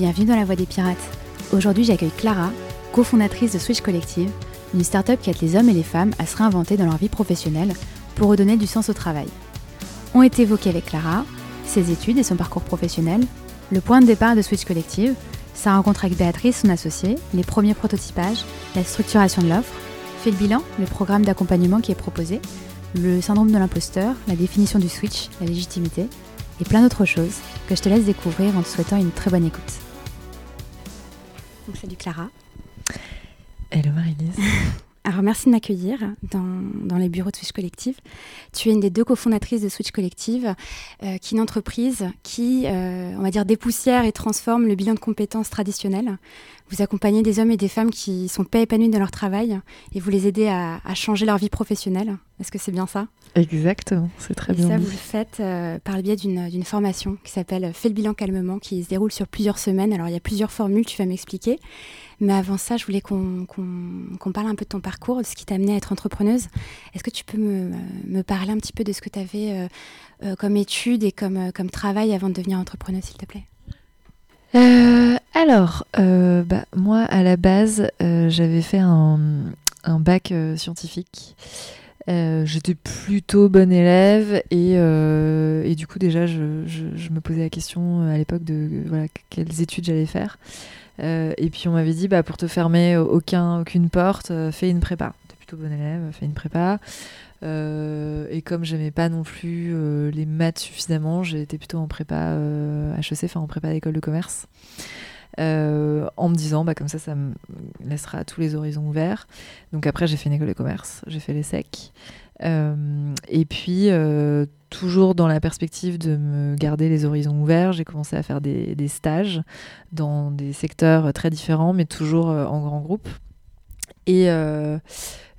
Bienvenue dans la Voie des Pirates. Aujourd'hui, j'accueille Clara, cofondatrice de Switch Collective, une start-up qui aide les hommes et les femmes à se réinventer dans leur vie professionnelle pour redonner du sens au travail. Ont été évoqués avec Clara ses études et son parcours professionnel, le point de départ de Switch Collective, sa rencontre avec Béatrice, son associée, les premiers prototypages, la structuration de l'offre, fait le bilan, le programme d'accompagnement qui est proposé, le syndrome de l'imposteur, la définition du switch, la légitimité, et plein d'autres choses que je te laisse découvrir en te souhaitant une très bonne écoute. Donc, salut Clara. Hello Marie-Lise. Alors merci de m'accueillir dans, les bureaux de Switch Collective. Tu es une des deux cofondatrices de Switch Collective, euh, qui est une entreprise qui, euh, on va dire, dépoussière et transforme le bilan de compétences traditionnel. Vous accompagnez des hommes et des femmes qui sont pas épanouis dans leur travail et vous les aidez à, changer leur vie professionnelle. Est-ce que c'est bien ça? Exactement, c'est très bien. Ça, vous le faites euh, par le biais d'une formation qui s'appelle Fais le bilan calmement, qui se déroule sur plusieurs semaines. Alors il y a plusieurs formules, tu vas m'expliquer. Mais avant ça, je voulais qu'on parle un peu de ton parcours, de ce qui t'a amené à être entrepreneuse. Est-ce que tu peux me, parler un petit peu de ce que tu avais euh, euh, comme études et comme, comme travail avant de devenir entrepreneuse, s'il te plaît? Euh, alors, bah, moi, à la base, j'avais fait un, bac scientifique. J'étais plutôt bonne élève et, du coup déjà je, me posais la question à l'époque de quelles études j'allais faire. Euh, et puis on m'avait dit, bah, pour te fermer aucun, aucune porte, euh, fais une prépa. T'es plutôt bon élève, fais une prépa. Euh, et comme j'aimais pas non plus les maths suffisamment, j'ai été plutôt en prépa HEC, enfin en prépa d'école de commerce. en me disant, bah, comme ça, ça me laissera tous les horizons ouverts. Donc après, j'ai fait une école de commerce, j'ai fait les SEC. Et puis, toujours dans la perspective de me garder les horizons ouverts, j'ai commencé à faire des, stages dans des secteurs très différents, mais toujours euh, en grand groupe. Et, euh,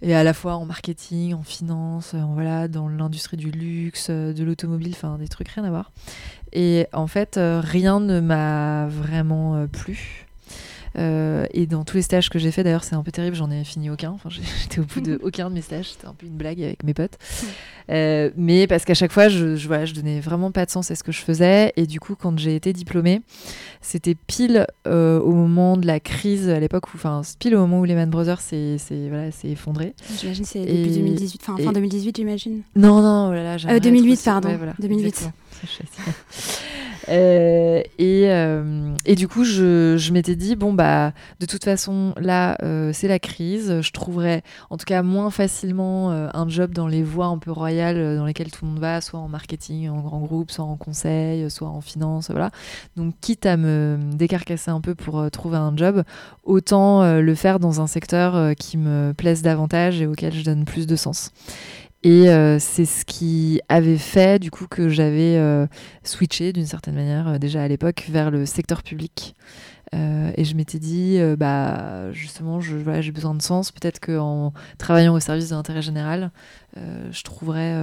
à la fois en marketing, en finance, voilà, dans l'industrie du luxe, euh, de l'automobile, enfin des trucs rien à voir. Et en fait, rien ne m'a vraiment plu. Euh, et dans tous les stages que j'ai fait, d'ailleurs, c'est un peu terrible, j'en ai fini aucun. Enfin, j'étais au bout de aucun de mes stages, c'était un peu une blague avec mes potes. Euh, mais parce qu'à chaque fois, je, je, voilà, je donnais vraiment pas de sens à ce que je faisais. Et du coup, quand j'ai été diplômée, c'était pile euh, au moment de la crise, à l'époque où, enfin, pile au moment où Lehman Brothers s'est voilà, effondré. J'imagine c'est début 2018, enfin fin 2018, j'imagine. Non, non, oh là là, 2008, pardon. 2008. Euh, et, euh, et, du coup, je, je m'étais dit, bon, bah, de toute façon, là, euh, c'est la crise. Je trouverais, en tout cas, moins facilement un job dans les voies un peu royales dans lesquelles tout le monde va, soit en marketing, en grand groupe, soit en conseil, soit en finance, voilà. Donc, quitte à me décarcasser un peu pour trouver un job, autant le faire dans un secteur qui me plaise davantage et auquel je donne plus de sens. Et euh, c'est ce qui avait fait du coup que j'avais euh, switché d'une certaine manière euh, déjà à l'époque vers le secteur public. et je m'étais dit, bah justement, j'ai besoin de sens. Peut-être qu'en travaillant au service de l'intérêt général, je trouverais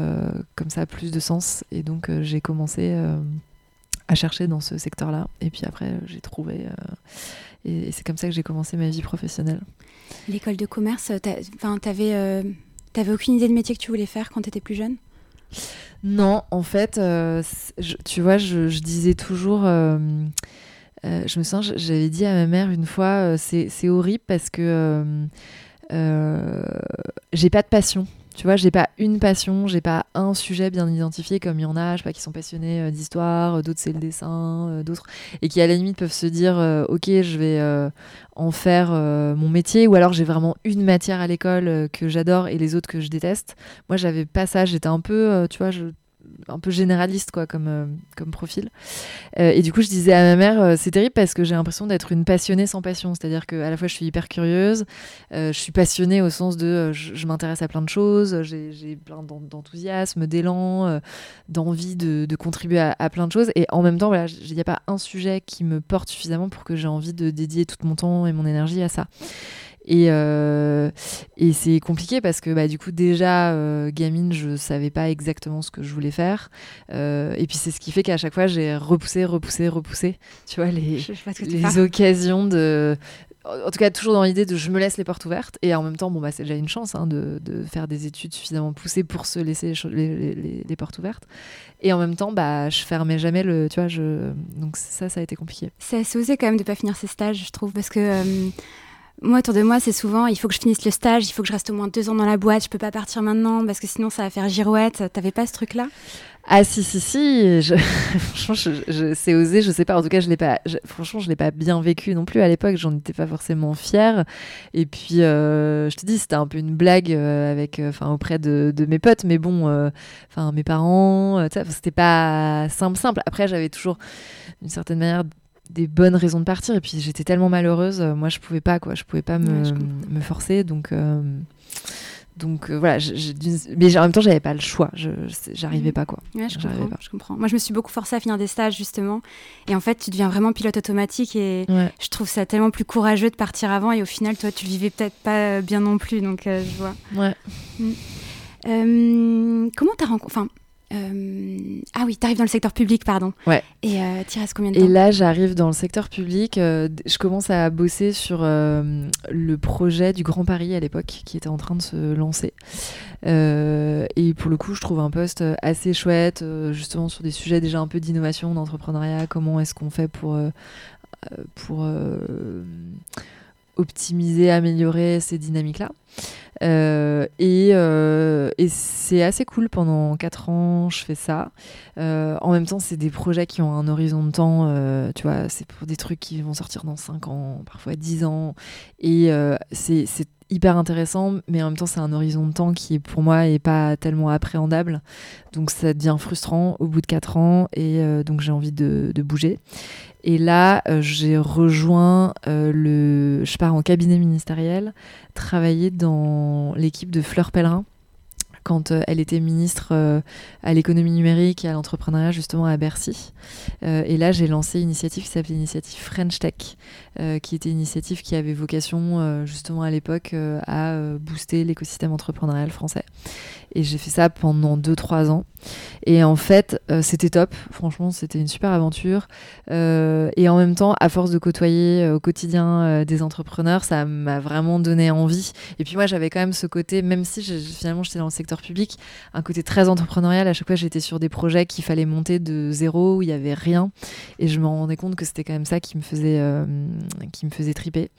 comme ça plus de sens. Et donc j'ai commencé à chercher dans ce secteur-là. Et puis après, j'ai trouvé. et, c'est comme ça que j'ai commencé ma vie professionnelle. L'école de commerce, tu avais T'avais aucune idée de métier que tu voulais faire quand tu étais plus jeune? Non, en fait, euh, tu vois, je, disais toujours. Euh, euh, je me sens, j'avais dit à ma mère une fois, c'est horrible parce que j'ai pas de passion. Tu vois, j'ai pas une passion, j'ai pas un sujet bien identifié comme il y en a, je sais pas, qui sont passionnés euh, d'histoire, euh, d'autres c'est le dessin, euh, d'autres, et qui à la limite peuvent se dire, ok, je vais en faire mon métier, ou alors j'ai vraiment une matière à l'école que j'adore et les autres que je déteste. Moi, j'avais pas ça, j'étais un peu, tu vois, je un peu généraliste quoi comme, euh, comme profil. Euh, et du coup, je disais à ma mère, euh, c'est terrible parce que j'ai l'impression d'être une passionnée sans passion. C'est-à-dire qu'à la fois, je suis hyper curieuse, je suis passionnée au sens de je, m'intéresse à plein de choses, j'ai plein d'enthousiasme, d'élan, d'envie de, de, contribuer à, à, plein de choses. Et en même temps, voilà, il n'y a pas un sujet qui me porte suffisamment pour que j'ai envie de dédier tout mon temps et mon énergie à ça. Et, euh, et c'est compliqué parce que bah, du coup, déjà, euh, gamine, je savais pas exactement ce que je voulais faire. Euh, et puis, c'est ce qui fait qu'à chaque fois, j'ai repoussé, repoussé, repoussé, tu vois, les, les occasions de en tout cas, toujours dans l'idée de je me laisse les portes ouvertes. Et en même temps, bon, bah, c'est déjà une chance hein, de, de, faire des études suffisamment poussées pour se laisser les, les, les, portes ouvertes. Et en même temps, bah, je fermais jamais le. Tu vois, je... donc ça, ça a été compliqué. C'est assez osé quand même de pas finir ses stages, je trouve, parce que. Moi, autour de moi, c'est souvent il faut que je finisse le stage, il faut que je reste au moins deux ans dans la boîte, je peux pas partir maintenant parce que sinon ça va faire girouette. T'avais pas ce truc-là? Ah si si si, je... franchement je, c'est osé, je sais pas. En tout cas je l'ai pas, franchement je l'ai pas bien vécu non plus à l'époque. J'en étais pas forcément fière. Et puis euh, je te dis c'était un peu une blague euh, avec, euh, enfin auprès de, mes potes, mais bon, enfin mes parents, c'était pas simple simple. Après j'avais toujours d'une certaine manière des bonnes raisons de partir et puis j'étais tellement malheureuse moi je pouvais pas quoi je pouvais pas me, me forcer donc donc euh, voilà, mais en même temps, j'avais pas le choix. J'arrivais pas quoi. Ouais, je comprends, pas. je comprends. Moi, je me suis beaucoup forcée à finir des stages justement. Et en fait, tu deviens vraiment pilote automatique et je trouve ça tellement plus courageux de partir avant. Et au final, toi, tu vivais peut-être pas bien non plus. Donc, euh, je vois. Ouais. Mm. Euh, comment t'as rencontré euh, ah oui, tu arrives dans le secteur public, pardon. Ouais. Et euh, restes combien de temps Et là, j'arrive dans le secteur public. Euh, je commence à bosser sur le projet du Grand Paris à l'époque, qui était en train de se lancer. et pour le coup, je trouve un poste assez chouette, justement sur des sujets déjà un peu d'innovation, d'entrepreneuriat. Comment est-ce qu'on fait pour pour optimiser, améliorer ces dynamiques-là. Euh, et, euh, et c'est assez cool pendant 4 ans, je fais ça. Euh, en même temps, c'est des projets qui ont un horizon de temps, tu vois, c'est pour des trucs qui vont sortir dans 5 ans, parfois 10 ans. Et c'est hyper intéressant, mais en même temps, c'est un horizon de temps qui, pour moi, est pas tellement appréhendable. Donc, ça devient frustrant au bout de 4 ans, et donc j'ai envie de, bouger. Et là, euh, j'ai rejoint euh, le. Je pars en cabinet ministériel, travailler dans l'équipe de Fleur Pellerin quand euh, elle était ministre à l'économie numérique et à l'entrepreneuriat justement à Bercy. et là, j'ai lancé une initiative qui s'appelait l'initiative French Tech, qui était une initiative qui avait vocation justement à l'époque à booster l'écosystème entrepreneurial français. Et j'ai fait ça pendant 2-3 ans. Et en fait, euh, c'était top. Franchement, c'était une super aventure. Euh, et en même temps, à force de côtoyer euh, au quotidien des entrepreneurs, ça m'a vraiment donné envie. Et puis moi, j'avais quand même ce côté, même si finalement j'étais dans le secteur public, un côté très entrepreneurial. À chaque fois, j'étais sur des projets qu'il fallait monter de zéro, où il n'y avait rien. Et je me rendais compte que c'était quand même ça qui me faisait, qui me faisait triper.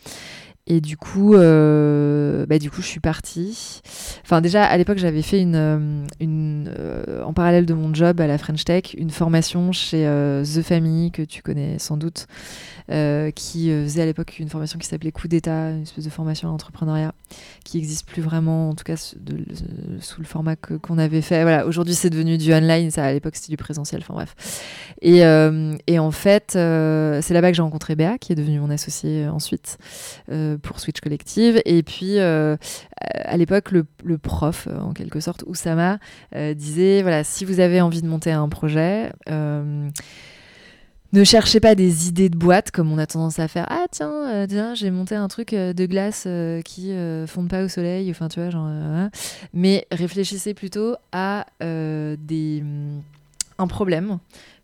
Et du coup, euh, bah, du coup, je suis partie. Enfin, déjà, à l'époque, j'avais fait une, euh, euh, en parallèle de mon job à la French Tech, une formation chez The Family, que tu connais sans doute, qui faisait à l'époque une formation qui s'appelait Coup d'État, une espèce de formation à l'entrepreneuriat, qui n'existe plus vraiment, en tout cas sous le format qu'on avait fait. Voilà, aujourd'hui, c'est devenu du online, ça, à l'époque, c'était du présentiel, enfin bref. Et, et en fait, c'est là-bas que j'ai rencontré Béa, qui est devenue mon associée ensuite pour Switch Collective. Et puis, euh, à l'époque, le, prof, euh, en quelque sorte, Oussama, euh, disait, voilà, si vous avez envie de monter un projet, ne cherchez pas des idées de boîte comme on a tendance à faire. Ah tiens, j'ai monté un truc de glace qui fonde pas au soleil. Enfin tu vois genre. Hein. mais réfléchissez plutôt à des un problème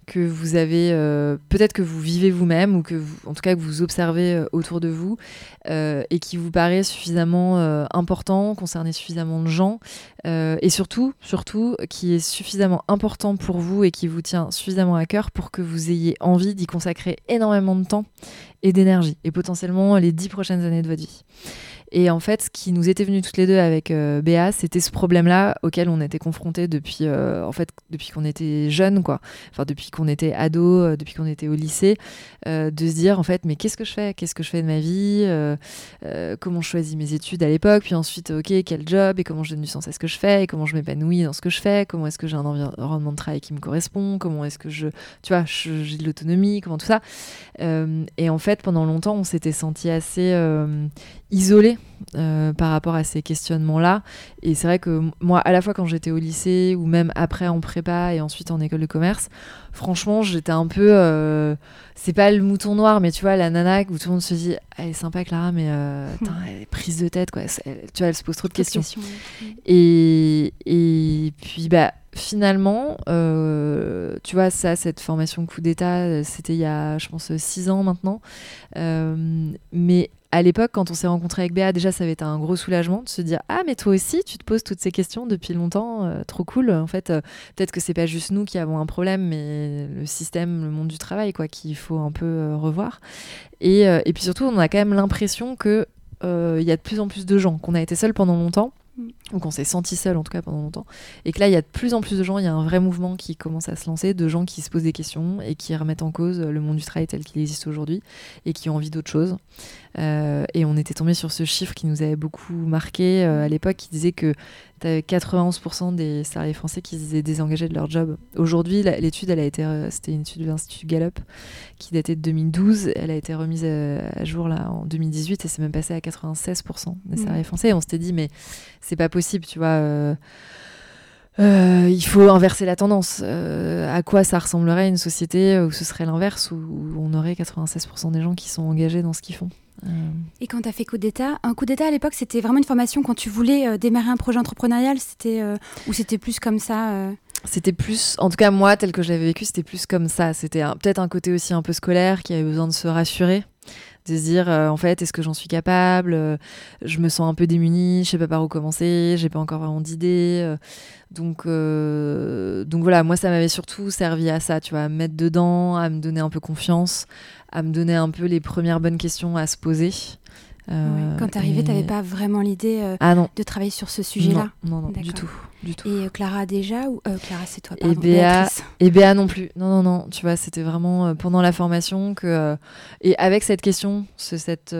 que vous avez, euh, peut-être que vous vivez vous-même ou que vous, en tout cas que vous observez euh, autour de vous euh, et qui vous paraît suffisamment important, concerner suffisamment de gens et surtout, surtout qui est suffisamment important pour vous et qui vous tient suffisamment à cœur pour que vous ayez envie d'y consacrer énormément de temps et d'énergie et potentiellement les dix prochaines années de votre vie. Et en fait, ce qui nous était venu toutes les deux avec euh, Béa, c'était ce problème-là auquel on était confrontés depuis, euh, en fait, depuis qu'on était jeunes, quoi. Enfin, depuis qu'on était ado, euh, depuis qu'on était au lycée, de se dire en fait, mais qu'est-ce que je fais? Qu'est-ce que je fais de ma vie? Comment je choisis mes études à l'époque? Puis ensuite, ok, quel job? Et comment je donne du sens à ce que je fais? Et comment je m'épanouis dans ce que je fais? Comment est-ce que j'ai un environnement de travail qui me correspond? Comment est-ce que je, tu vois, j'ai de l'autonomie? Comment tout ça? Et en fait, pendant longtemps, on s'était senti assez isolé euh, par rapport à ces questionnements-là. Et c'est vrai que moi, à la fois quand j'étais au lycée ou même après en prépa et ensuite en école de commerce, franchement, j'étais un peu. Euh, c'est pas le mouton noir, mais tu vois, la nana où tout le monde se dit Elle est sympa, Clara, mais euh, elle est prise de tête, quoi. tu vois, elle se pose trop de questions. et, et puis, bah finalement, tu vois, ça, cette formation coup d'État, c'était il y a, je pense, six ans maintenant. mais à l'époque, quand on s'est rencontré avec Béa, déjà, ça avait été un gros soulagement de se dire Ah, mais toi aussi, tu te poses toutes ces questions depuis longtemps, euh, trop cool. En fait, euh, peut-être que c'est pas juste nous qui avons un problème, mais le système, le monde du travail, quoi, qu'il faut un peu euh, revoir. Et, puis surtout, on a quand même l'impression qu'il il y a de plus en plus de gens, qu'on a été seuls pendant longtemps ou qu'on s'est senti seul en tout cas pendant longtemps, et que là il y a de plus en plus de gens, il y a un vrai mouvement qui commence à se lancer, de gens qui se posent des questions et qui remettent en cause le monde du travail tel qu'il existe aujourd'hui et qui ont envie d'autre chose. Euh, et on était tombé sur ce chiffre qui nous avait beaucoup marqué euh, à l'époque, qui disait que tu avais 91% des salariés français qui se désengagés de leur job. Aujourd'hui, l'étude, elle a été, euh, c'était une étude de l'Institut Gallup qui datait de 2012. Elle a été remise à, jour là en 2018 et c'est même passé à 96% des salariés français. Et on s'était dit, mais c'est pas possible, tu vois. Euh, il faut inverser la tendance. Euh, à quoi ça ressemblerait une société où ce serait l'inverse, où, on aurait 96% des gens qui sont engagés dans ce qu'ils font? euh. Et quand tu as fait coup d'État, un coup d'État à l'époque, c'était vraiment une formation quand tu voulais démarrer un projet entrepreneurial c'était, Ou c'était plus comme ça C'était plus, en tout cas moi, tel que je l'avais vécu, c'était plus comme ça. C'était peut-être un côté aussi un peu scolaire qui avait besoin de se rassurer de se dire euh, en fait est-ce que j'en suis capable euh, je me sens un peu démunie je sais pas par où commencer j'ai pas encore vraiment d'idées euh. donc donc voilà moi ça m'avait surtout servi à ça tu vois à me mettre dedans à me donner un peu confiance à me donner un peu les premières bonnes questions à se poser Quand tu arrivais, tu n'avais pas vraiment l'idée ah de travailler sur ce sujet-là? Non, non, du tout. Et euh, Clara déjà ou euh, Clara c'est toi pardon, Et Béa, et Béa non plus. Non non non, tu vois, c'était vraiment euh, pendant la formation que et avec cette question, cette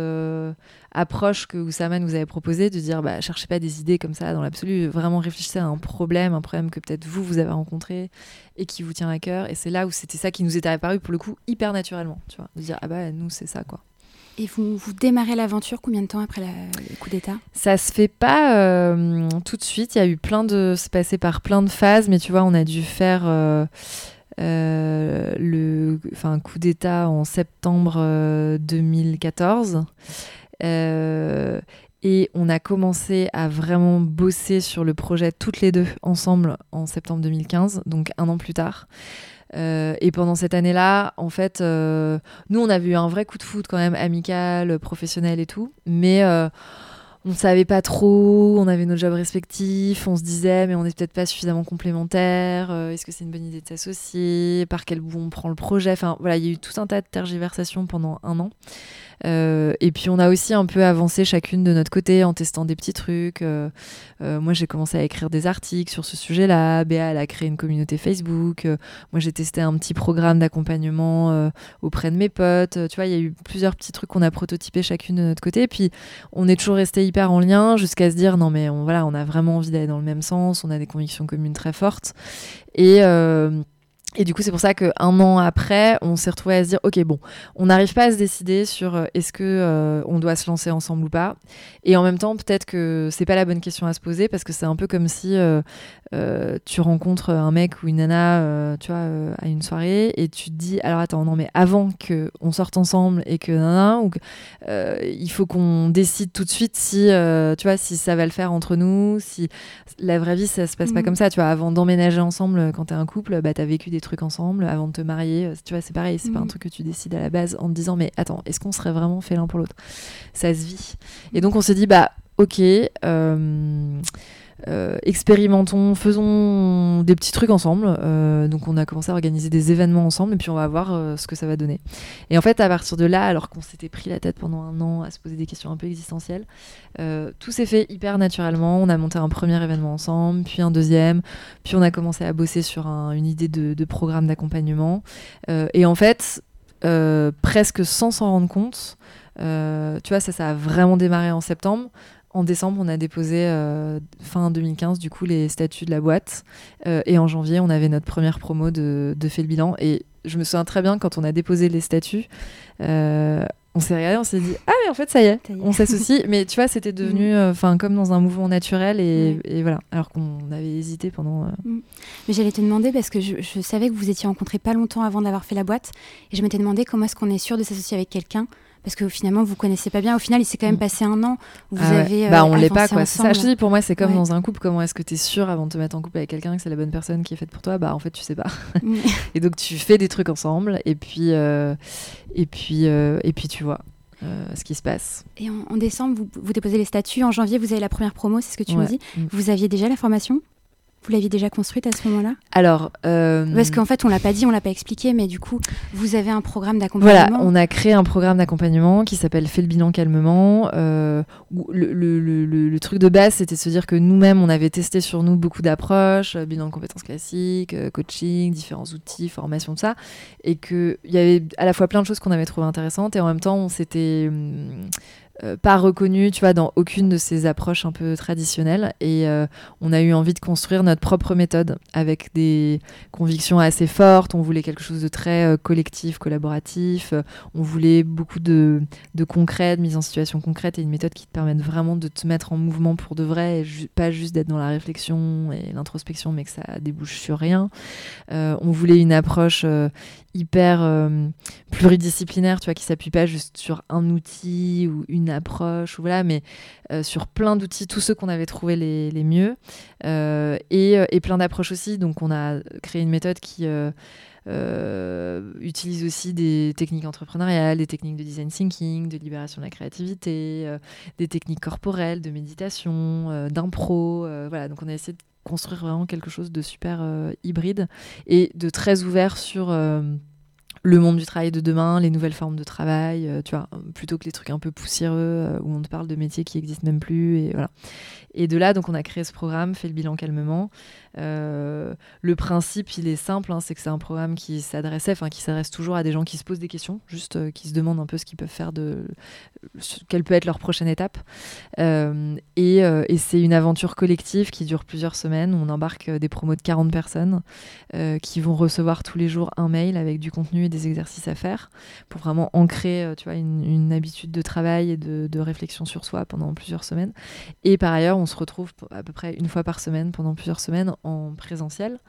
approche que Oussama nous avait proposée de dire bah cherchez pas des idées comme ça dans l'absolu, vraiment réfléchissez à un problème, un problème que peut-être vous vous avez rencontré et qui vous tient à cœur et c'est là où c'était ça qui nous était apparu pour le coup hyper naturellement, tu vois, de dire ah bah nous c'est ça quoi. Et vous, vous démarrez l'aventure combien de temps après le coup d'État? Ça se fait pas euh, tout de suite. Il y a eu plein de. C'est passé par plein de phases, mais tu vois, on a dû faire euh, euh, le enfin, coup d'État en septembre 2014. et on a commencé à vraiment bosser sur le projet toutes les deux ensemble en septembre 2015, donc un an plus tard. Euh, et pendant cette année-là, en fait, euh, nous, on avait eu un vrai coup de foot quand même, amical, professionnel et tout. Mais euh, on ne savait pas trop, on avait nos jobs respectifs, on se disait, mais on n'est peut-être pas suffisamment complémentaires. Est-ce que c'est une bonne idée de s'associer Par quel bout on prend le projet? Enfin, voilà, il y a eu tout un tas de tergiversations pendant un an. Euh, et puis on a aussi un peu avancé chacune de notre côté en testant des petits trucs. Euh, euh, moi j'ai commencé à écrire des articles sur ce sujet-là. Béa elle a créé une communauté Facebook. moi j'ai testé un petit programme d'accompagnement auprès de mes potes. Tu vois, il y a eu plusieurs petits trucs qu'on a prototypés chacune de notre côté. Et puis on est toujours resté hyper en lien jusqu'à se dire non mais on, voilà, on a vraiment envie d'aller dans le même sens. On a des convictions communes très fortes. Et et du coup, c'est pour ça qu'un an après, on s'est retrouvé à se dire, ok, bon, on n'arrive pas à se décider sur euh, est-ce que euh, on doit se lancer ensemble ou pas. Et en même temps, peut-être que c'est pas la bonne question à se poser parce que c'est un peu comme si euh, tu rencontres un mec ou une nana, tu vois, à une soirée et tu te dis, alors attends, non mais avant que on sorte ensemble et que nana, ou il faut qu'on décide tout de suite si, tu vois, si ça va le faire entre nous, si la vraie vie ça se passe pas mmh. comme ça, tu vois. Avant d'emménager ensemble, quand t'es un couple, bah t'as vécu des trucs ensemble avant de te marier. Tu vois, c'est pareil, c'est pas un mm. truc que tu décides à la base en te disant, mais attends, est-ce qu'on serait vraiment fait l'un pour l'autre? Ça se vit. Et donc on s'est dit, bah, ok. Euh, euh, expérimentons, faisons des petits trucs ensemble. Euh, donc on a commencé à organiser des événements ensemble et puis on va voir euh, ce que ça va donner. Et en fait, à partir de là, alors qu'on s'était pris la tête pendant un an à se poser des questions un peu existentielles, tout s'est fait hyper naturellement. On a monté un premier événement ensemble, puis un deuxième, puis on a commencé à bosser sur une idée de, programme d'accompagnement. et en fait, presque sans s'en rendre compte, tu vois, ça, ça a vraiment démarré en septembre. En décembre, on a déposé euh, fin 2015 du coup les statuts de la boîte euh, et en janvier, on avait notre première promo de, de fait le bilan et je me souviens très bien quand on a déposé les statuts, euh, on s'est regardé, on s'est dit ah mais en fait ça y est, on s'associe. mais tu vois, c'était devenu mm. enfin comme dans un mouvement naturel et, voilà. Alors qu'on avait hésité pendant. Mm. Mais j'allais te demander parce que je, je, savais que vous étiez rencontrés pas longtemps avant d'avoir fait la boîte et je m'étais demandé comment est-ce qu'on est sûr de s'associer avec quelqu'un parce que finalement vous connaissez pas bien. Au final, il s'est quand même mm. passé un an. Vous ah avez. bah, on l'est pas quoi. Ça, je dis pour moi, c'est comme dans un couple. Comment est-ce que tu es sûr avant de te mettre en couple avec quelqu'un que c'est la bonne personne qui est faite pour toi? Bah en fait, tu sais pas. et donc tu fais des trucs ensemble et puis euh, et puis euh, et puis tu vois. ce qui se passe. Et en, décembre, vous, vous, déposez les statuts. En janvier, vous avez la première promo, c'est ce que tu me dis. Mm. Vous aviez déjà la formation? Vous l'aviez déjà construite à ce moment-là Alors, euh, parce qu'en fait, on l'a pas dit, on l'a pas expliqué, mais du coup, vous avez un programme d'accompagnement. Voilà, on a créé un programme d'accompagnement qui s'appelle Fais le bilan calmement. Euh, le, le, le, truc de base, c'était de se dire que nous-mêmes, on avait testé sur nous beaucoup d'approches, euh, bilan de compétences classiques, coaching, différents outils, formation, tout ça, et qu'il y avait à la fois plein de choses qu'on avait trouvées intéressantes, et en même temps, on s'était hum, euh, pas reconnu, tu vois, dans aucune de ces approches un peu traditionnelles. Et euh, on a eu envie de construire notre propre méthode avec des convictions assez fortes. On voulait quelque chose de très euh, collectif, collaboratif. on voulait beaucoup de, de concret, de mise en situation concrète et une méthode qui te permette vraiment de te mettre en mouvement pour de vrai, et pas juste d'être dans la réflexion et l'introspection, mais que ça débouche sur rien. on voulait une approche hyper pluridisciplinaire, tu vois, qui s'appuie pas juste sur un outil ou une approche, ou voilà, mais euh, sur plein d'outils, tous ceux qu'on avait trouvés les, mieux, euh, et, et, plein d'approches aussi. Donc, on a créé une méthode qui utilise aussi des techniques entrepreneuriales, des techniques de design thinking, de libération de la créativité, des techniques corporelles, de méditation, d'impro. voilà, donc on a essayé de construire vraiment quelque chose de super euh, hybride et de très ouvert sur euh, le monde du travail de demain, les nouvelles formes de travail, euh, tu vois, plutôt que les trucs un peu poussiéreux où on te parle de métiers qui existent même plus et voilà. Et de là, donc, on a créé ce programme, fait le bilan calmement. Euh, le principe, il est simple, hein, c'est que c'est un programme qui s'adressait, enfin, qui s'adresse toujours à des gens qui se posent des questions, juste euh, qui se demandent un peu ce qu'ils peuvent faire de, quelle peut être leur prochaine étape. Euh, et, c'est une aventure collective qui dure plusieurs semaines. On embarque des promos de 40 personnes qui vont recevoir tous les jours un mail avec du contenu et des exercices à faire pour vraiment ancrer, tu vois, une, une habitude de travail et de, de réflexion sur soi pendant plusieurs semaines. Et par ailleurs, on on se retrouve à peu près une fois par semaine pendant plusieurs semaines en présentiel.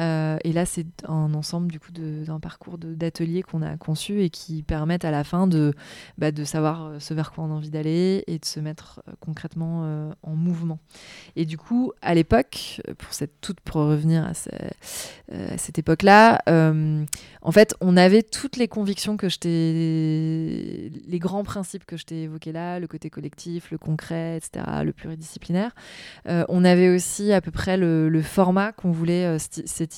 Euh, et là, c'est un ensemble du coup d'un parcours d'ateliers qu'on a conçu et qui permettent à la fin de, bah, savoir euh, ce vers quoi on a envie d'aller et de se mettre euh, concrètement en mouvement. Et du coup, à l'époque, pour cette toute pour revenir à, cette époque-là, en fait, on avait toutes les convictions que je t'ai, les grands principes que je t'ai évoqués là, le côté collectif, le concret, etc., le pluridisciplinaire. on avait aussi à peu près le format qu'on voulait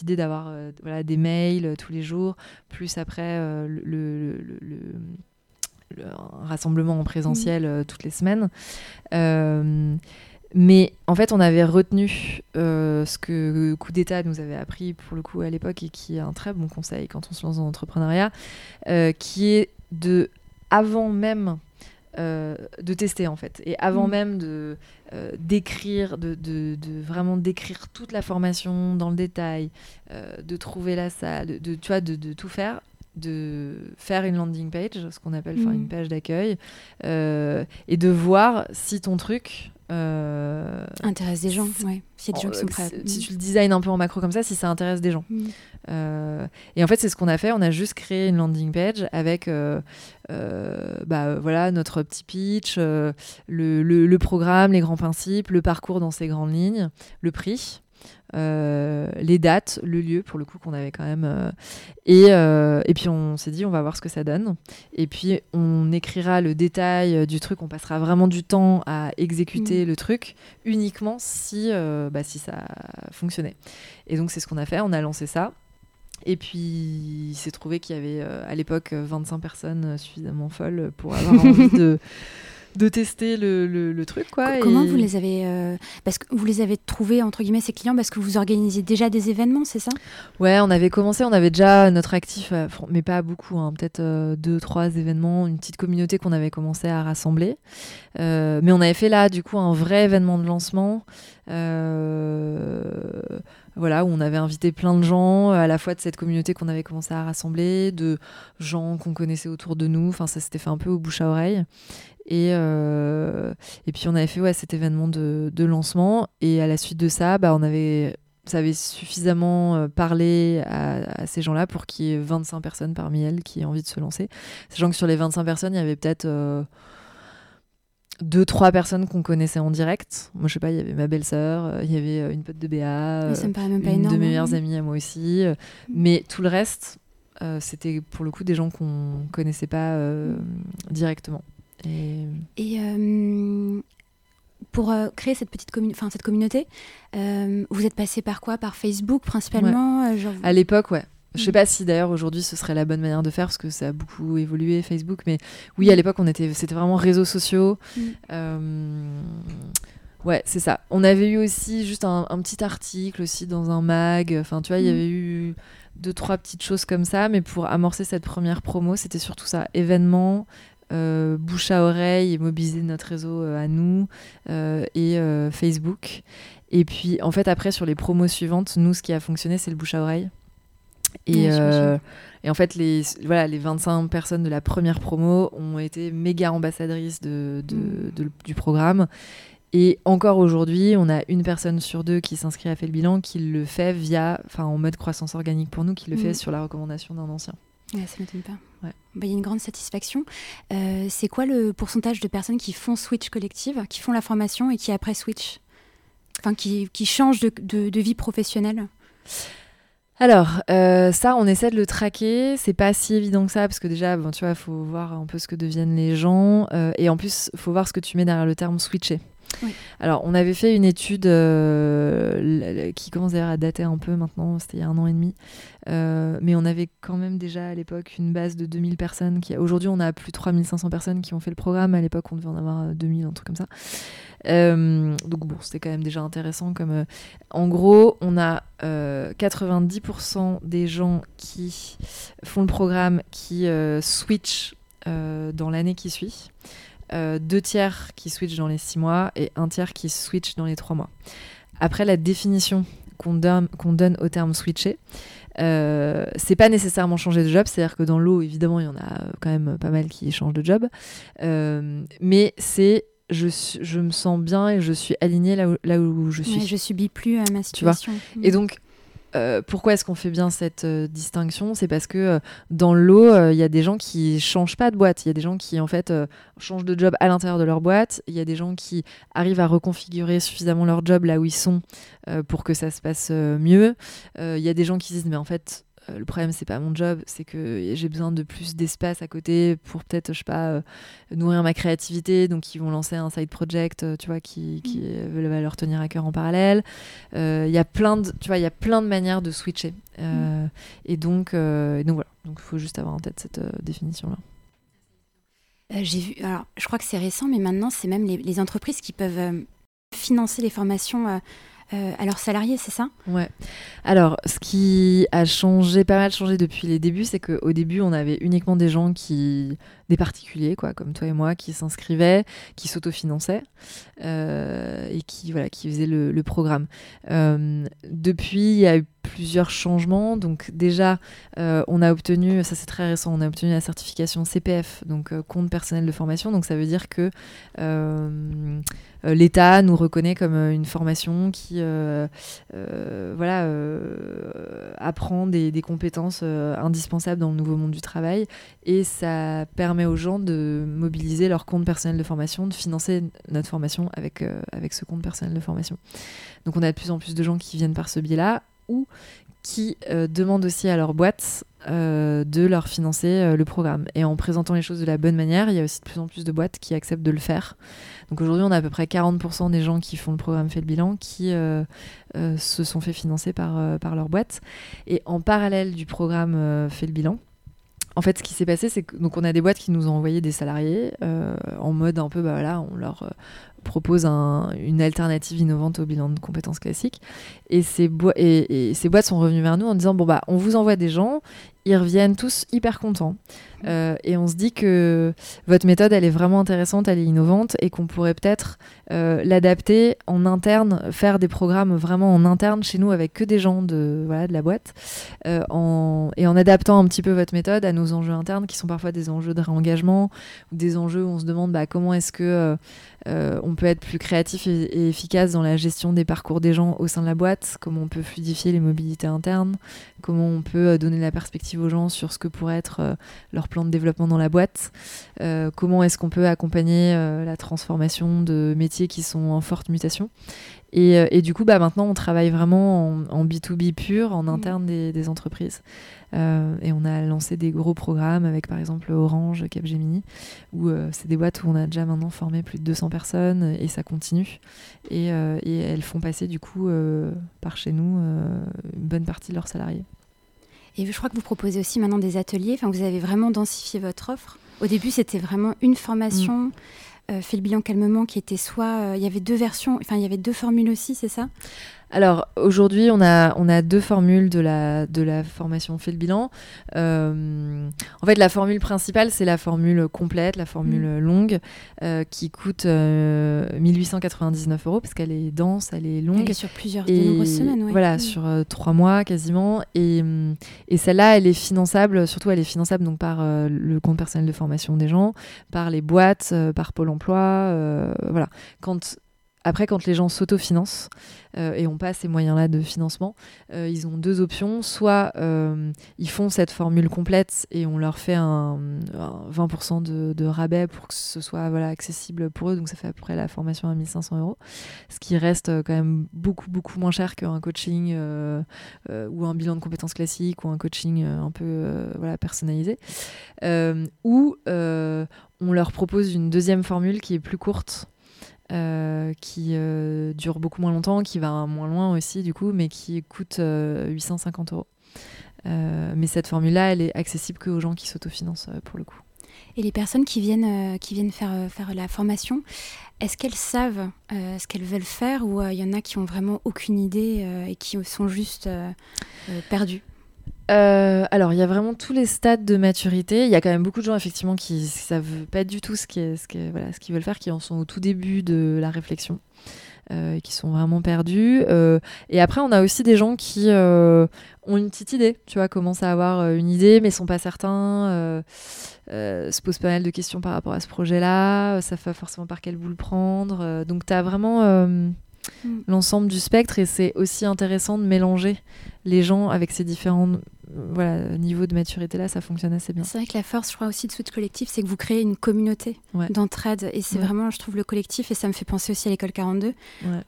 idée d'avoir euh, voilà, des mails euh, tous les jours, plus après euh, le, le, rassemblement en présentiel toutes les semaines. mais en fait, on avait retenu ce que Coup d'État nous avait appris pour le coup à l'époque et qui est un très bon conseil quand on se lance dans l'entrepreneuriat, qui est de, avant même euh, de tester en fait. Et avant mm. même de euh, d'écrire, de, de, vraiment décrire toute la formation dans le détail, euh, de trouver la salle, de, tu vois, de, tout faire, de faire une landing page, ce qu'on appelle faire une mm. page d'accueil, et de voir si ton truc intéresse des gens. Ouais. Si y a des gens qui sont prêts. Si tu le designs un peu en macro comme ça, si ça intéresse des gens. Mm. Euh, et en fait, c'est ce qu'on a fait. On a juste créé une landing page avec euh, euh, bah, voilà, notre petit pitch, le, le, programme, les grands principes, le parcours dans ses grandes lignes, le prix. les dates, le lieu pour le coup qu'on avait quand même. et, et puis on s'est dit on va voir ce que ça donne. Et puis on écrira le détail du truc, on passera vraiment du temps à exécuter mm. le truc uniquement si, bah, si ça fonctionnait. Et donc c'est ce qu'on a fait, on a lancé ça. Et puis, il s'est trouvé qu'il y avait euh, à l'époque 25 personnes euh, suffisamment folles pour avoir envie de, de tester le, le, truc. Quoi, Comment vous les avez euh, parce que vous les avez trouvés entre guillemets ces clients parce que vous organisez déjà des événements, c'est ça? Ouais, on avait commencé, on avait déjà notre actif, mais pas beaucoup, hein, peut-être deux, trois événements, une petite communauté qu'on avait commencé à rassembler. mais on avait fait là du coup un vrai événement de lancement. Euh, voilà, où on avait invité plein de gens, à la fois de cette communauté qu'on avait commencé à rassembler, de gens qu'on connaissait autour de nous. Enfin, ça s'était fait un peu au bouche à oreille. Et, euh, et puis on avait fait ouais, cet événement de, de, lancement. Et à la suite de ça, bah, on avait, ça avait suffisamment euh, parlé à, ces gens-là pour qu'il y ait 25 personnes parmi elles qui aient envie de se lancer. Sachant que sur les 25 personnes, il y avait peut-être deux trois personnes qu'on connaissait en direct moi je sais pas il y avait ma belle-sœur euh, il y avait euh, une pote de BA une de mes hein. meilleures amies à moi aussi euh, mais tout le reste c'était pour le coup des gens qu'on connaissait pas directement. Et, Et pour euh, créer cette petite enfin, cette communauté, euh, vous êtes passé par quoi? Par Facebook principalement? Euh, À l'époque, ouais. Je sais mm. pas si d'ailleurs aujourd'hui ce serait la bonne manière de faire parce que ça a beaucoup évolué Facebook, mais oui à mm. l'époque on était, c'était vraiment réseaux sociaux. Mm. ouais, c'est ça. On avait eu aussi juste un, petit article aussi dans un mag. Enfin, tu vois, il y avait eu deux trois petites choses comme ça, mais pour amorcer cette première promo, c'était surtout ça événement, euh, bouche à oreille et mobiliser notre réseau euh, à nous euh, et Facebook. Et puis, en fait, après, sur les promos suivantes, nous, ce qui a fonctionné, c'est le bouche à oreille. Et, et, en fait, les, voilà, les 25 personnes de la première promo ont été méga ambassadrices de, mm. du programme. Et encore aujourd'hui, on a une personne sur deux qui s'inscrit à faire le bilan, qui le fait via, enfin en mode croissance organique pour nous, qui le fait mm. sur la recommandation d'un ancien. Ouais, ça m'étonne pas. Bah, il y a une grande satisfaction. Euh, c'est quoi le pourcentage de personnes qui font switch collective, qui font la formation et qui après switch? Enfin, qui, qui changent de, vie professionnelle? Alors, euh, ça, on essaie de le traquer. C'est pas si évident que ça, parce que déjà, bon, tu vois, faut voir un peu ce que deviennent les gens. Euh, et en plus, faut voir ce que tu mets derrière le terme switcher. Alors, on avait fait une étude euh, qui commence d'ailleurs à dater un peu maintenant, c'était il y a un an et demi, euh, mais on avait quand même déjà à l'époque une base de 2000 personnes. Qui... Aujourd'hui, on a plus de 3500 personnes qui ont fait le programme. À l'époque, on devait en avoir 2000, un truc comme ça. Euh, donc bon, c'était quand même déjà intéressant. Comme, en gros, on a 90% des gens qui font le programme qui switch dans l'année qui suit. Euh, deux tiers qui switch dans les six mois et un tiers qui switch dans les trois mois. Après, la définition qu'on donne, qu'on donne au terme switcher, euh, c'est pas nécessairement changer de job, c'est-à-dire que dans l'eau, évidemment, il y en a quand même pas mal qui changent de job, euh, mais c'est je, je, me sens bien et je suis alignée là où, là où je suis. je subis plus à ma situation. et donc, euh, pourquoi est-ce qu'on fait bien cette euh, distinction? C'est parce que euh, dans l'eau, il y a des gens qui changent pas de boîte. Il y a des gens qui en fait changent de job à l'intérieur de leur boîte. Il y a des gens qui arrivent à reconfigurer suffisamment leur job là où ils sont pour que ça se passe mieux. Il y a des gens qui disent mais en fait euh, le problème, c'est pas mon job, c'est que j'ai besoin de plus d'espace à côté pour peut-être, je sais pas, euh, nourrir ma créativité. Donc, ils vont lancer un side project, euh, tu vois, qui, qui mm. va leur tenir à cœur en parallèle. Il y a plein de, tu vois, il y a plein de manières de switcher. Mm. Et donc, donc voilà. Donc, il faut juste avoir en tête cette définition-là. j'ai vu, alors je crois que c'est récent, mais maintenant c'est même les, les, entreprises qui peuvent financer les formations euh, à leurs salariés, c'est ça? Ouais. Alors, ce qui a changé, pas mal changé depuis les débuts, c'est qu'au début, on avait uniquement des gens qui, des particuliers, quoi, comme toi et moi, qui s'inscrivaient, qui s'autofinançaient euh, et qui, voilà, qui faisaient le, programme. Euh, depuis, il y a eu plusieurs changements. Donc déjà, on a obtenu, ça c'est très récent, on a obtenu la certification CPF, donc compte personnel de formation. Donc ça veut dire que euh, l'État nous reconnaît comme euh, une formation qui euh, voilà, apprend des, des compétences indispensables dans le nouveau monde du travail et ça permet aux gens de mobiliser leur compte personnel de formation, de financer notre formation avec, avec ce compte personnel de formation. Donc on a de plus en plus de gens qui viennent par ce biais-là ou qui demandent aussi à leur boîte de leur financer le programme. Et en présentant les choses de la bonne manière, il y a aussi de plus en plus de boîtes qui acceptent de le faire. Donc aujourd'hui, on a à peu près 40% des gens qui font le programme Fait le bilan qui euh, euh, se sont fait financer par, euh, par leur boîte. Et en parallèle du programme Fait le bilan, en fait, ce qui s'est passé, c'est que on a des boîtes qui nous ont envoyé des salariés en mode un peu, bah voilà, on leur propose une alternative innovante au bilan de compétences classiques. Et ces, et ces boîtes sont revenues vers nous en disant bon bah on vous envoie des gens, ils reviennent tous hyper contents. Euh, et on se dit que votre méthode, elle est vraiment intéressante, elle est innovante et qu'on pourrait peut-être euh, l'adapter en interne, faire des programmes vraiment en interne chez nous avec que des gens de, voilà, de la boîte euh, et en adaptant un petit peu votre méthode à nos enjeux internes qui sont parfois des enjeux de réengagement ou des enjeux où on se demande bah, comment est-ce que on peut être plus créatif et, et, efficace dans la gestion des parcours des gens au sein de la boîte, comment on peut fluidifier les mobilités internes, comment on peut donner la perspective aux gens sur ce que pourrait être leur plan de développement dans la boîte. comment est-ce qu'on peut accompagner la transformation de métiers qui sont en forte mutation. Et, du coup, bah, maintenant, on travaille vraiment en, B2B pur, en mmh. interne des, entreprises. et on a lancé des gros programmes avec, par exemple, Orange, Capgemini, où c'est des boîtes où on a déjà maintenant formé plus de 200 personnes et ça continue. Et, et elles font passer, du coup, par chez nous, une bonne partie de leurs salariés. Et je crois que vous proposez aussi maintenant des ateliers. Enfin, vous avez vraiment densifié votre offre. Au début, c'était vraiment une formation. Mm. Euh, fait le bilan calmement qui était soit euh, il y avait deux versions enfin il y avait deux formules aussi c'est ça? Alors aujourd'hui, on a, on a deux formules de la, de la formation fait le bilan. Euh, en fait, la formule principale, c'est la formule complète, la formule mm. longue, euh, qui coûte 1899 euh, euros parce qu'elle est dense, elle est longue. Elle est sur plusieurs de nombreuses semaines. Voilà, mm. sur trois mois quasiment. Et, et celle-là, elle est finançable, surtout elle est finançable donc, par le compte personnel de formation des gens, par les boîtes, par Pôle emploi. voilà. Quand après, quand les gens s'autofinancent euh, et n'ont pas ces moyens-là de financement, euh, ils ont deux options. Soit euh, ils font cette formule complète et on leur fait un, 20% de, rabais pour que ce soit voilà, accessible pour eux. Donc ça fait à peu près la formation à 1500 euros. Ce qui reste quand même beaucoup, beaucoup moins cher qu'un coaching ou un bilan de compétences classiques ou un coaching un peu voilà, personnalisé. ou on leur propose une deuxième formule qui est plus courte euh, qui euh, dure beaucoup moins longtemps, qui va moins loin aussi du coup, mais qui coûte 850 euh, euros. mais cette formule-là, elle est accessible que aux gens qui s'autofinancent pour le coup. Et les personnes qui viennent, qui viennent faire, faire la formation, est-ce qu'elles savent ce qu'elles veulent faire ou il y en a qui ont vraiment aucune idée et qui sont juste perdues? Euh, alors, il y a vraiment tous les stades de maturité. Il y a quand même beaucoup de gens, effectivement, qui ne savent pas du tout ce qu'ils ce voilà, ce veulent faire, qui en sont au tout début de la réflexion. Euh, qui sont vraiment perdus. Euh, et après, on a aussi des gens qui ont une petite idée, tu vois, commencent à avoir une idée, mais sont pas certains, se posent pas mal de questions par rapport à ce projet-là, savent pas forcément par quel bout le prendre. donc, tu as vraiment Mm. l'ensemble du spectre et c'est aussi intéressant de mélanger les gens avec ces différents voilà, niveau de maturité là, ça fonctionne assez bien. C'est vrai que la force, je crois aussi de Switch Collectif, c'est que vous créez une communauté d'entraide. Et c'est vraiment, je trouve, le collectif, et ça me fait penser aussi à l'école 42, où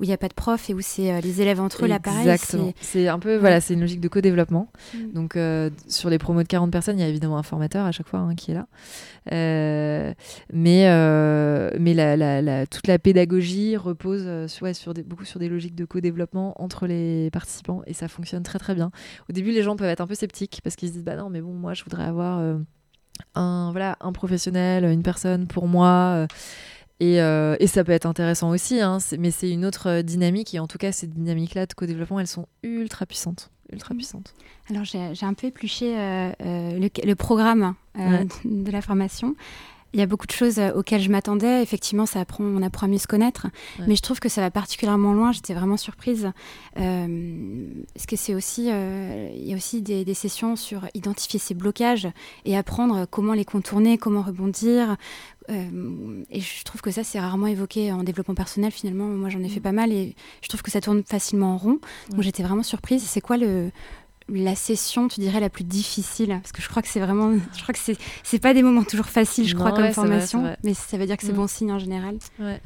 il n'y a pas de prof et où c'est euh, les élèves entre eux, là, pareil. Exactement. C'est un peu, voilà, c'est une logique de co-développement. Mm. Donc, euh, sur les promos de 40 personnes, il y a évidemment un formateur à chaque fois hein, qui est là. Euh, mais mais la, la, toute la pédagogie repose sur, sur des, beaucoup sur des logiques de co-développement entre les participants et ça fonctionne très très bien. Au début, les gens peuvent être un peu sceptiques parce qu'ils se disent bah non mais bon moi je voudrais avoir euh, un voilà un professionnel une personne pour moi euh, et, euh, et, ça peut être intéressant aussi, hein, mais c'est une autre dynamique. Et en tout cas, ces dynamiques-là de co-développement, elles sont ultra puissantes. Ultra mmh. puissantes. Alors, j'ai un peu épluché le, programme de la formation. Il y a beaucoup de choses euh, auxquelles je m'attendais. Effectivement, ça apprend, on apprend à mieux se connaître. Mais je trouve que ça va particulièrement loin. J'étais vraiment surprise. Euh, parce que c'est aussi, euh, il y a aussi des, sessions sur identifier ses blocages et apprendre comment les contourner, comment rebondir. et je trouve que ça, c'est rarement évoqué en développement personnel. Finalement, moi, j'en ai fait mm. pas mal et je trouve que ça tourne facilement en rond. Donc, j'étais vraiment surprise. C'est quoi le, la session, tu dirais, la plus difficile? Parce que je crois que c'est vraiment. Je crois que c'est, c'est pas des moments toujours faciles, je crois, comme formation. mais ça veut dire que c'est mm. bon signe en général. Ouais.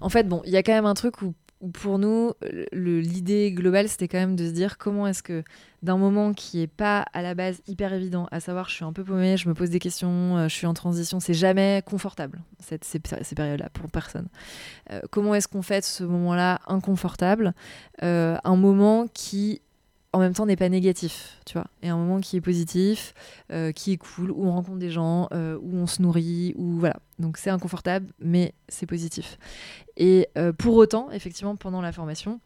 En fait, bon, il y a quand même un truc où, pour nous, l'idée globale, c'était quand même de se dire comment est-ce que, d'un moment qui est pas à la base hyper évident, à savoir, je suis un peu paumée, je me pose des questions, euh, je suis en transition, c'est jamais confortable, cette, ces, périodes-là, pour personne. Euh, comment est-ce qu'on fait ce moment-là inconfortable? Euh, Un moment qui en même temps n'est pas négatif, tu vois. Et un moment qui est positif, euh, qui est cool, où on rencontre des gens, euh, où on se nourrit, où voilà. Donc c'est inconfortable, mais c'est positif. Et euh, pour autant, effectivement, pendant la formation,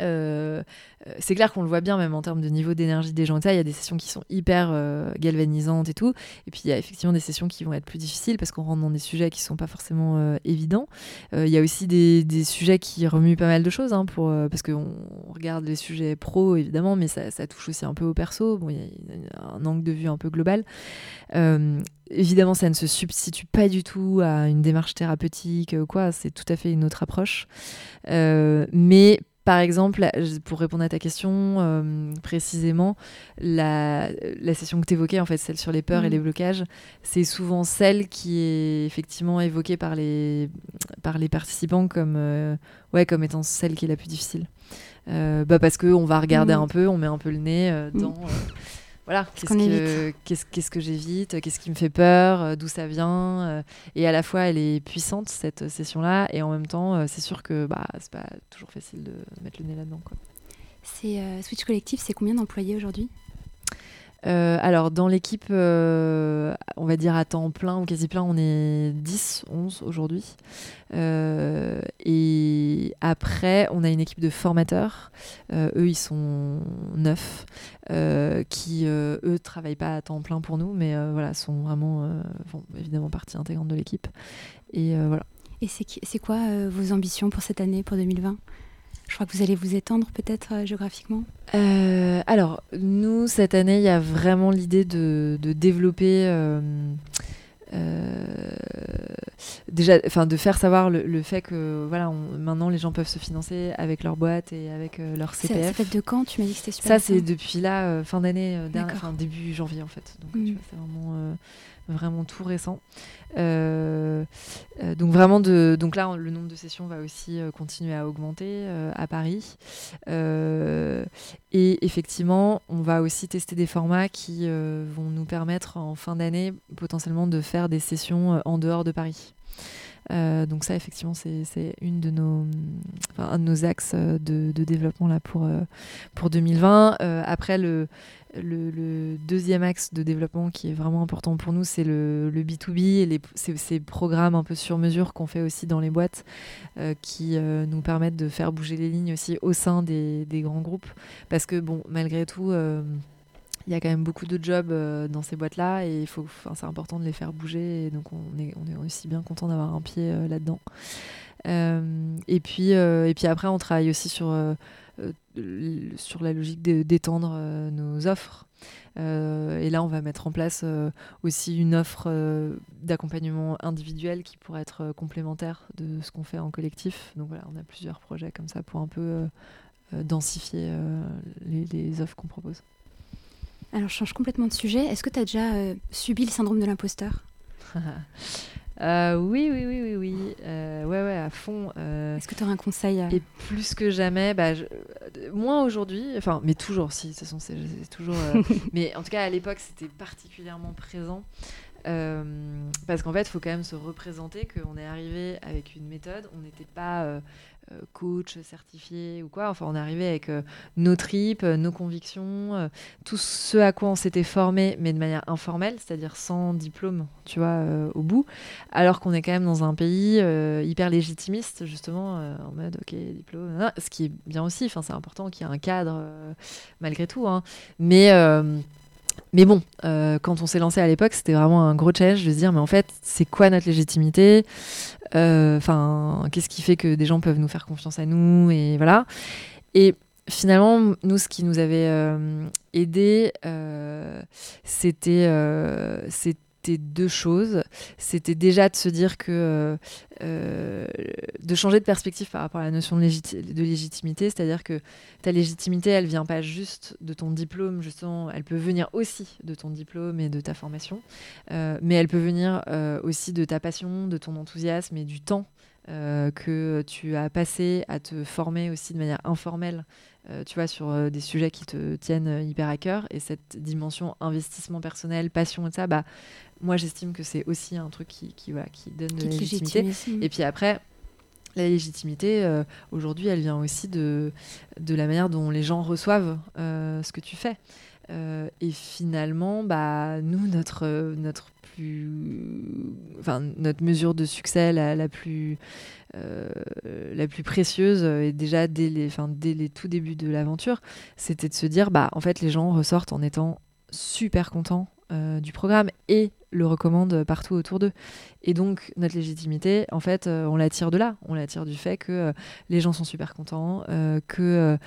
euh, euh, c'est clair qu'on le voit bien même en termes de niveau d'énergie des gens. Il y a des sessions qui sont hyper euh, galvanisantes et tout. Et puis il y a effectivement des sessions qui vont être plus difficiles parce qu'on rentre dans des sujets qui sont pas forcément évidents. Il y a aussi des, des, sujets qui remuent pas mal de choses hein, pour, parce qu'on regarde les sujets pro évidemment, mais ça, ça, touche aussi un peu au perso. Bon, il y a un angle de vue un peu global. Évidemment, ça ne se substitue pas du tout à une démarche thérapeutique, quoi. C'est tout à fait une autre approche. mais par exemple, pour répondre à ta question euh, précisément, la, session que tu évoquais, en fait, celle sur les peurs et mm. les blocages, c'est souvent celle qui est effectivement évoquée par les, par les participants comme, euh, ouais, comme étant celle qui est la plus difficile. Euh, bah parce qu'on va regarder mm. un peu, on met un peu le nez mm. dans voilà, qu'est-ce que, j'évite, qu'est-ce qui me fait peur, euh, d'où ça vient. Euh, et à la fois, elle est puissante, cette session-là, et en même temps, euh, c'est sûr que bah, c'est pas toujours facile de mettre le nez là-dedans. C'est, Switch Collectif, c'est combien d'employés aujourd'hui? Euh, alors, dans l'équipe, euh, on va dire à temps plein ou quasi plein, on est 10, 11 aujourd'hui. Euh, et après, on a une équipe de formateurs. eux, ils sont 9, qui, eux, travaillent pas à temps plein pour nous, mais voilà, sont vraiment, évidemment, partie intégrante de l'équipe. Et voilà. Et c'est quoi vos ambitions pour cette année, pour 2020 je crois que vous allez vous étendre peut-être euh, géographiquement euh, Alors, nous, cette année, il y a vraiment l'idée de, développer... Euh, déjà, enfin, de faire savoir le, fait que voilà, maintenant les gens peuvent se financer avec leur boîte et avec leur CPF. Ça de quand? Tu m'as dit que c'était super. Ça, c'est depuis là, fin d'année, début janvier en fait. Donc, mm. c'est vraiment vraiment tout récent. Euh, euh, donc vraiment donc là le nombre de sessions va aussi euh, continuer à augmenter à Paris. et effectivement, on va aussi tester des formats qui vont nous permettre en fin d'année potentiellement de faire des sessions en dehors de Paris. donc ça, effectivement, c'est une de nos, un de nos axes de, de développement là pour, pour 2020. après, le, le, deuxième axe de développement qui est vraiment important pour nous, c'est le, B2B et ces, programmes un peu sur mesure qu'on fait aussi dans les boîtes euh, qui euh, nous permettent de faire bouger les lignes aussi au sein des, grands groupes. Parce que, bon, malgré tout, euh, il y a quand même beaucoup de jobs dans ces boîtes-là et c'est important de les faire bouger. Et donc, on est, on est aussi bien content d'avoir un pied là-dedans. et, puis, après, on travaille aussi sur sur la logique d'étendre euh, nos offres. Euh, et là, on va mettre en place aussi une offre d'accompagnement individuel qui pourrait être complémentaire de ce qu'on fait en collectif. Donc voilà, on a plusieurs projets comme ça pour un peu densifier les, offres qu'on propose. Alors, je change complètement de sujet. Est-ce que tu as déjà subi le syndrome de l'imposteur? Euh, oui, oui, oui, oui, oui. Euh, ouais, ouais, à fond. Euh, Est-ce que tu aurais un conseil Et plus que jamais, bah, moins aujourd'hui, enfin, mais toujours, si, de toute façon, c'est toujours. mais en tout cas, à l'époque, c'était particulièrement présent. parce qu'en fait, il faut quand même se représenter qu'on est arrivé avec une méthode, on n'était pas euh, coach certifié ou quoi. Enfin, on arrivé avec euh, nos tripes, euh, nos convictions, tout ce à quoi on s'était formé, mais de manière informelle, c'est-à-dire sans diplôme, tu vois, au bout. Alors qu'on est quand même dans un pays hyper légitimiste, justement, en mode, ok, diplôme, ce qui est bien aussi. C'est important qu'il y ait un cadre, malgré tout. Hein. Mais mais bon, euh, quand on s'est lancé à l'époque, c'était vraiment un gros challenge de se dire, mais en fait, c'est quoi notre légitimité? Euh, Enfin, qu'est-ce qui fait que des gens peuvent nous faire confiance à nous? Et voilà. Et finalement, nous, ce qui nous avait euh, aidé, c'était c'était deux choses. C'était déjà de se dire que euh, euh, de changer de perspective par rapport à la notion de, de légitimité, c'est-à-dire que ta légitimité, elle vient pas juste de ton diplôme, justement, elle peut venir aussi de ton diplôme et de ta formation, euh, mais elle peut venir aussi de ta passion, de ton enthousiasme et du temps que tu as passé à te former aussi de manière informelle euh, tu vois, sur euh, des sujets qui te tiennent euh, hyper à cœur. Et cette dimension investissement personnel, passion et ça, bah, moi j'estime que c'est aussi un truc qui, qui, voilà, qui donne de la légitimité. Et puis après, la légitimité, aujourd'hui, elle vient aussi de, de la manière dont les gens reçoivent ce que tu fais. et finalement, bah, nous, notre, notre enfin, notre mesure de succès la, plus, euh, la plus précieuse, et déjà dès les, dès tout débuts de l'aventure, c'était de se dire, bah, en fait, les gens ressortent en étant super contents euh, du programme et le recommandent partout autour d'eux. Et donc, notre légitimité, en fait, euh, on la tire de là. On la tire du fait que les gens sont super contents, que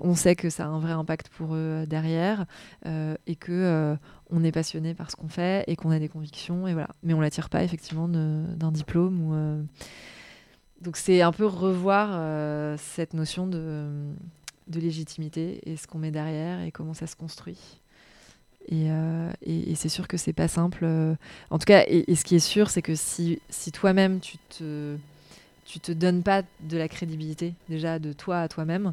on sait que ça a un vrai impact pour eux derrière, et que on est passionné par ce qu'on fait et qu'on a des convictions, et voilà. Mais on la tire pas effectivement d'un diplôme ou donc c'est un peu revoir cette notion de, légitimité et ce qu'on met derrière et comment ça se construit. Et, et, c'est sûr que c'est pas simple. En tout cas, et, ce qui est sûr, c'est que si, si toi-même tu te tu te donnes pas de la crédibilité déjà de toi à toi-même,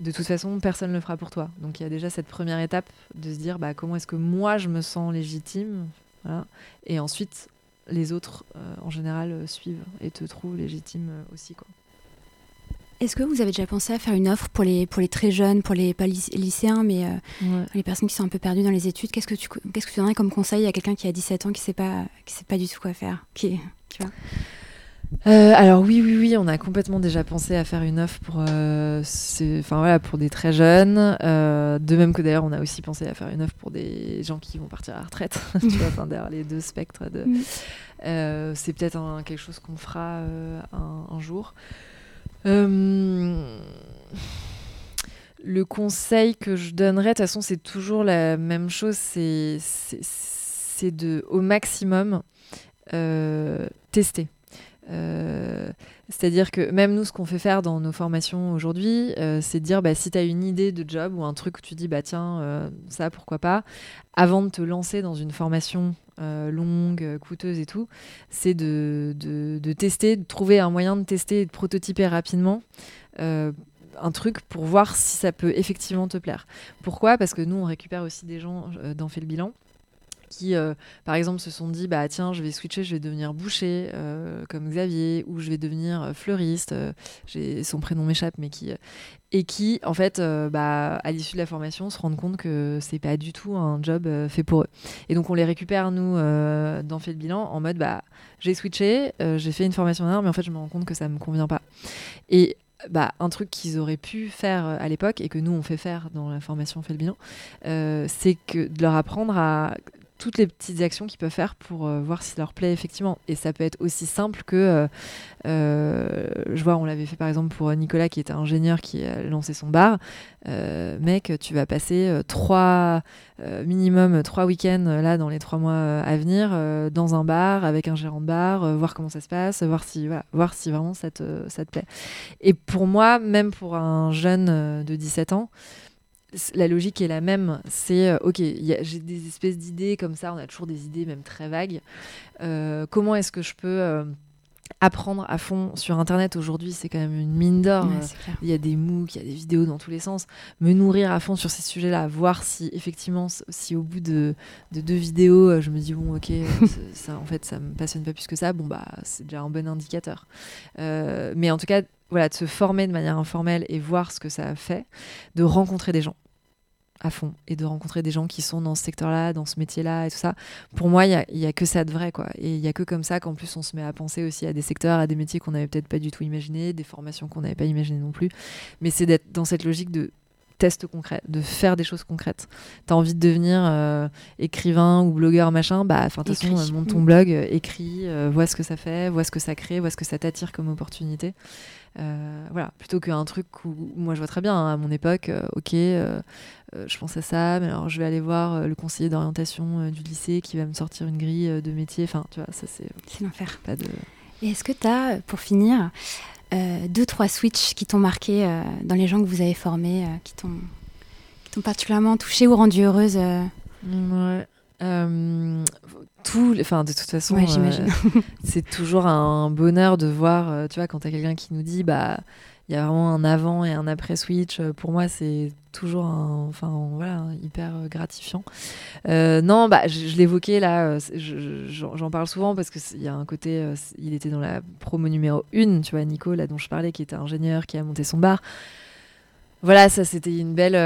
de toute façon, personne ne le fera pour toi. Donc il y a déjà cette première étape de se dire bah, comment est-ce que moi je me sens légitime. Et ensuite, les autres, euh, en général, euh, suivent et te trouvent légitime euh, aussi. Quoi. Est-ce que vous avez déjà pensé à faire une offre pour les, pour les très jeunes, pour les pas lycéens, mais les personnes qui sont un peu perdues dans les études Qu'est-ce que tu, qu'est-ce que tu donnerais comme conseil à quelqu'un qui a 17 ans, qui ne sait, pas, qui sait pas du tout quoi faire qui, tu vois? Euh, alors oui, oui, oui, on a complètement déjà pensé à faire une offre pour, euh, enfin voilà, pour des très jeunes. Euh, de même que d'ailleurs, on a aussi pensé à faire une offre pour des gens qui vont partir à la retrite. tu vois, enfin, les deux spectres. De... Mm. c'est peut-être quelque chose qu'on fera un, jour. le conseil que je donnerais, de toute façon, c'est toujours la même chose. C'est de, au maximum, tester euh, c'est-à-dire que même nous, ce qu'on fait faire dans nos formations aujourd'hui, euh, c'est de dire bah, si tu as une idée de job ou un truc où tu dis bah tiens, euh, ça pourquoi pas, avant de te lancer dans une formation longue, coûteuse et tout, c'est de, tester, de trouver un moyen de tester et de prototyper rapidement un truc pour voir si ça peut effectivement te plaire. Pourquoi? Parce que nous, on récupère aussi des gens dans Fait le bilan qui, euh, par exemple, se sont dit bah tiens, je vais switcher, je vais devenir boucher euh, comme Xavier, ou je vais devenir euh, fleuriste. son prénom m'échappe, mais qui et qui, en fait, bah, à l'issue de la formation, se rendent compte que c'est pas du tout un job fait pour eux. Et donc on les récupère nous dans fait le bilan en mode bah j'ai switché, j'ai fait une formation d'un mais en fait je me rends compte que ça me convient pas. Et bah, un truc qu'ils auraient pu faire à l'époque et que nous on fait faire dans la formation fait le bilan, c'est que de leur apprendre à toutes les petites actions qu'ils peuvent faire pour euh, voir si leur plaît effectivement. Et ça peut être aussi simple que, euh, euh, je vois, on l'avait fait par exemple pour Nicolas qui était ingénieur qui a lancé son bar. mec, tu vas passer trois, minimum trois week-ends là dans les trois mois à venir dans un bar avec un gérant de bar, voir comment ça se passe, voir si, voilà, voir si vraiment ça te, ça te plaît. Et pour moi, même pour un jeune de 17 ans, la logique est la même. C'est, euh, ok, j'ai des espèces d'idées comme ça, on a toujours des idées, même très vagues. Euh, comment est-ce que je peux euh, apprendre à fond sur Internet aujourd'hui? C'est quand même une mine d'or. il y a des MOOC, il y a des vidéos dans tous les sens. Me nourrir à fond sur ces sujets-là, voir si effectivement, si au bout de, deux vidéos, je me dis, bon, ok, ça, en fait, ça me passionne pas plus que ça, bon, bah, c'est déjà un bon indicateur. mais en tout cas, voilà, de se former de manière informelle et voir ce que ça fait, de rencontrer des gens à fond et de rencontrer des gens qui sont dans ce secteur-là, dans ce métier-là et tout ça. Pour moi, il n'y a, que ça de vrai, quoi. Et il n'y a que comme ça qu'en plus on se met à penser aussi à des secteurs, à des métiers qu'on n'avait peut-être pas du tout imaginé, des formations qu'on n'avait pas imaginées non plus. Mais c'est d'être dans cette logique de test concret, de faire des choses concrètes. Tu as envie de devenir euh, écrivain ou blogueur, machin, bah, de toute façon, euh, monte ton blog, euh, écris, vois ce que ça fait, vois ce que ça crée, vois ce que ça t'attire comme opportunité. Euh, voilà, plutôt qu'un truc où moi je vois très bien hein, à mon époque, euh, ok, euh, je pense à ça, mais alors je vais aller voir le conseiller d'orientation du lycée qui va me sortir une grille de métier. Enfin, tu vois, ça c'est. C'est l'enfer. Pas de... Et est-ce que tu as, pour finir, deux, trois switches qui t'ont marqué dans les gens que vous avez formés, qui t'ont particulièrement touché ou rendu heureuse Ouais. tout, enfin de toute façon, euh, c'est toujours un bonheur de voir, euh, tu vois, quand t'as quelqu'un qui nous dit, bah, il y a vraiment un avant et un après Switch. Euh, pour moi, c'est toujours un, enfin voilà, hyper gratifiant. non, bah, je, l'évoquais là, j'en parle souvent parce qu'il y a un côté, il était dans la promo numéro 1, tu vois, Nico, là dont je parlais, qui était ingénieur, qui a monté son bar. Voilà, ça c'était une belle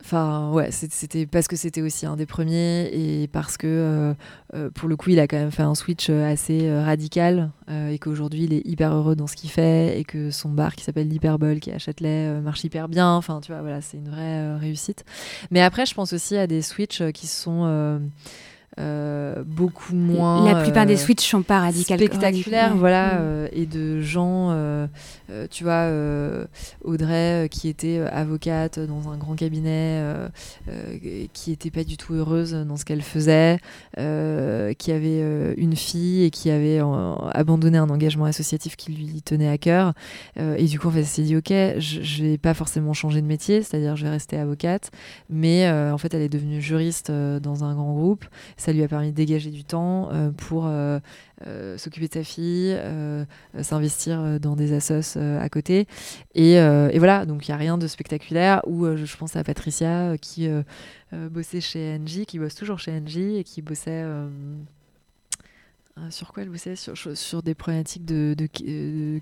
Enfin, ouais, c'était parce que c'était aussi un des premiers et parce que euh, euh, pour le coup, il a quand même fait un switch euh, assez radical et qu'aujourd'hui, il est hyper heureux dans ce qu'il fait et que son bar qui s'appelle l'Hyperbole, qui est à Châtelet, marche hyper bien. Enfin, tu vois, voilà, c'est une vraie réussite. Mais après, je pense aussi à des switches qui sont euh, beaucoup moins. La plupart des switches sont pas radicales. Spectaculaires, voilà, mm. et de gens, tu vois, Audrey qui était avocate dans un grand cabinet, qui était pas du tout heureuse dans ce qu'elle faisait, qui avait une fille et qui avait abandonné un engagement associatif qui lui tenait à cœur. et du coup, en fait, elle s'est dit, ok, je, je vais pas forcément changer de métier, c'est-à-dire je vais rester avocate, mais en fait, elle est devenue juriste dans un grand groupe. Ça lui a permis de dégager du temps euh, pour euh, euh, s'occuper de sa fille, s'investir dans des assos à côté. Et, voilà, donc il n'y a rien de spectaculaire. Ou je pense à Patricia qui bossait chez NJ, qui bosse toujours chez NJ et qui bossait sur quoi elle bossait? Sur, des problématiques de,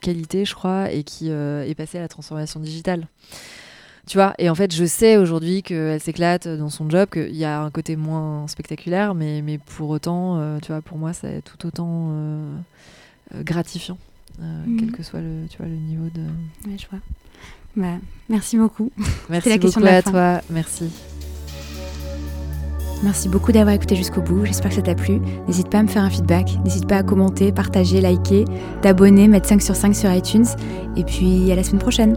qualité, je crois, et qui est passée à la transformation digitale. Tu vois, et en fait, je sais aujourd'hui qu'elle s'éclate dans son job, qu'il y a un côté moins spectaculaire, mais, mais pour autant, euh, tu vois, pour moi, c'est tout autant euh, euh, gratifiant, mhm. quel que soit le, tu vois, le niveau de. Ouais, je vois. Bah, merci beaucoup. Merci la beaucoup à toi. Merci. Merci beaucoup d'avoir écouté jusqu'au bout, j'espère que ça t'a plu. N'hésite pas à me faire un feedback, n'hésite pas à commenter, partager, liker, t'abonner, mettre 5 sur 5 sur iTunes. Et puis à la semaine prochaine.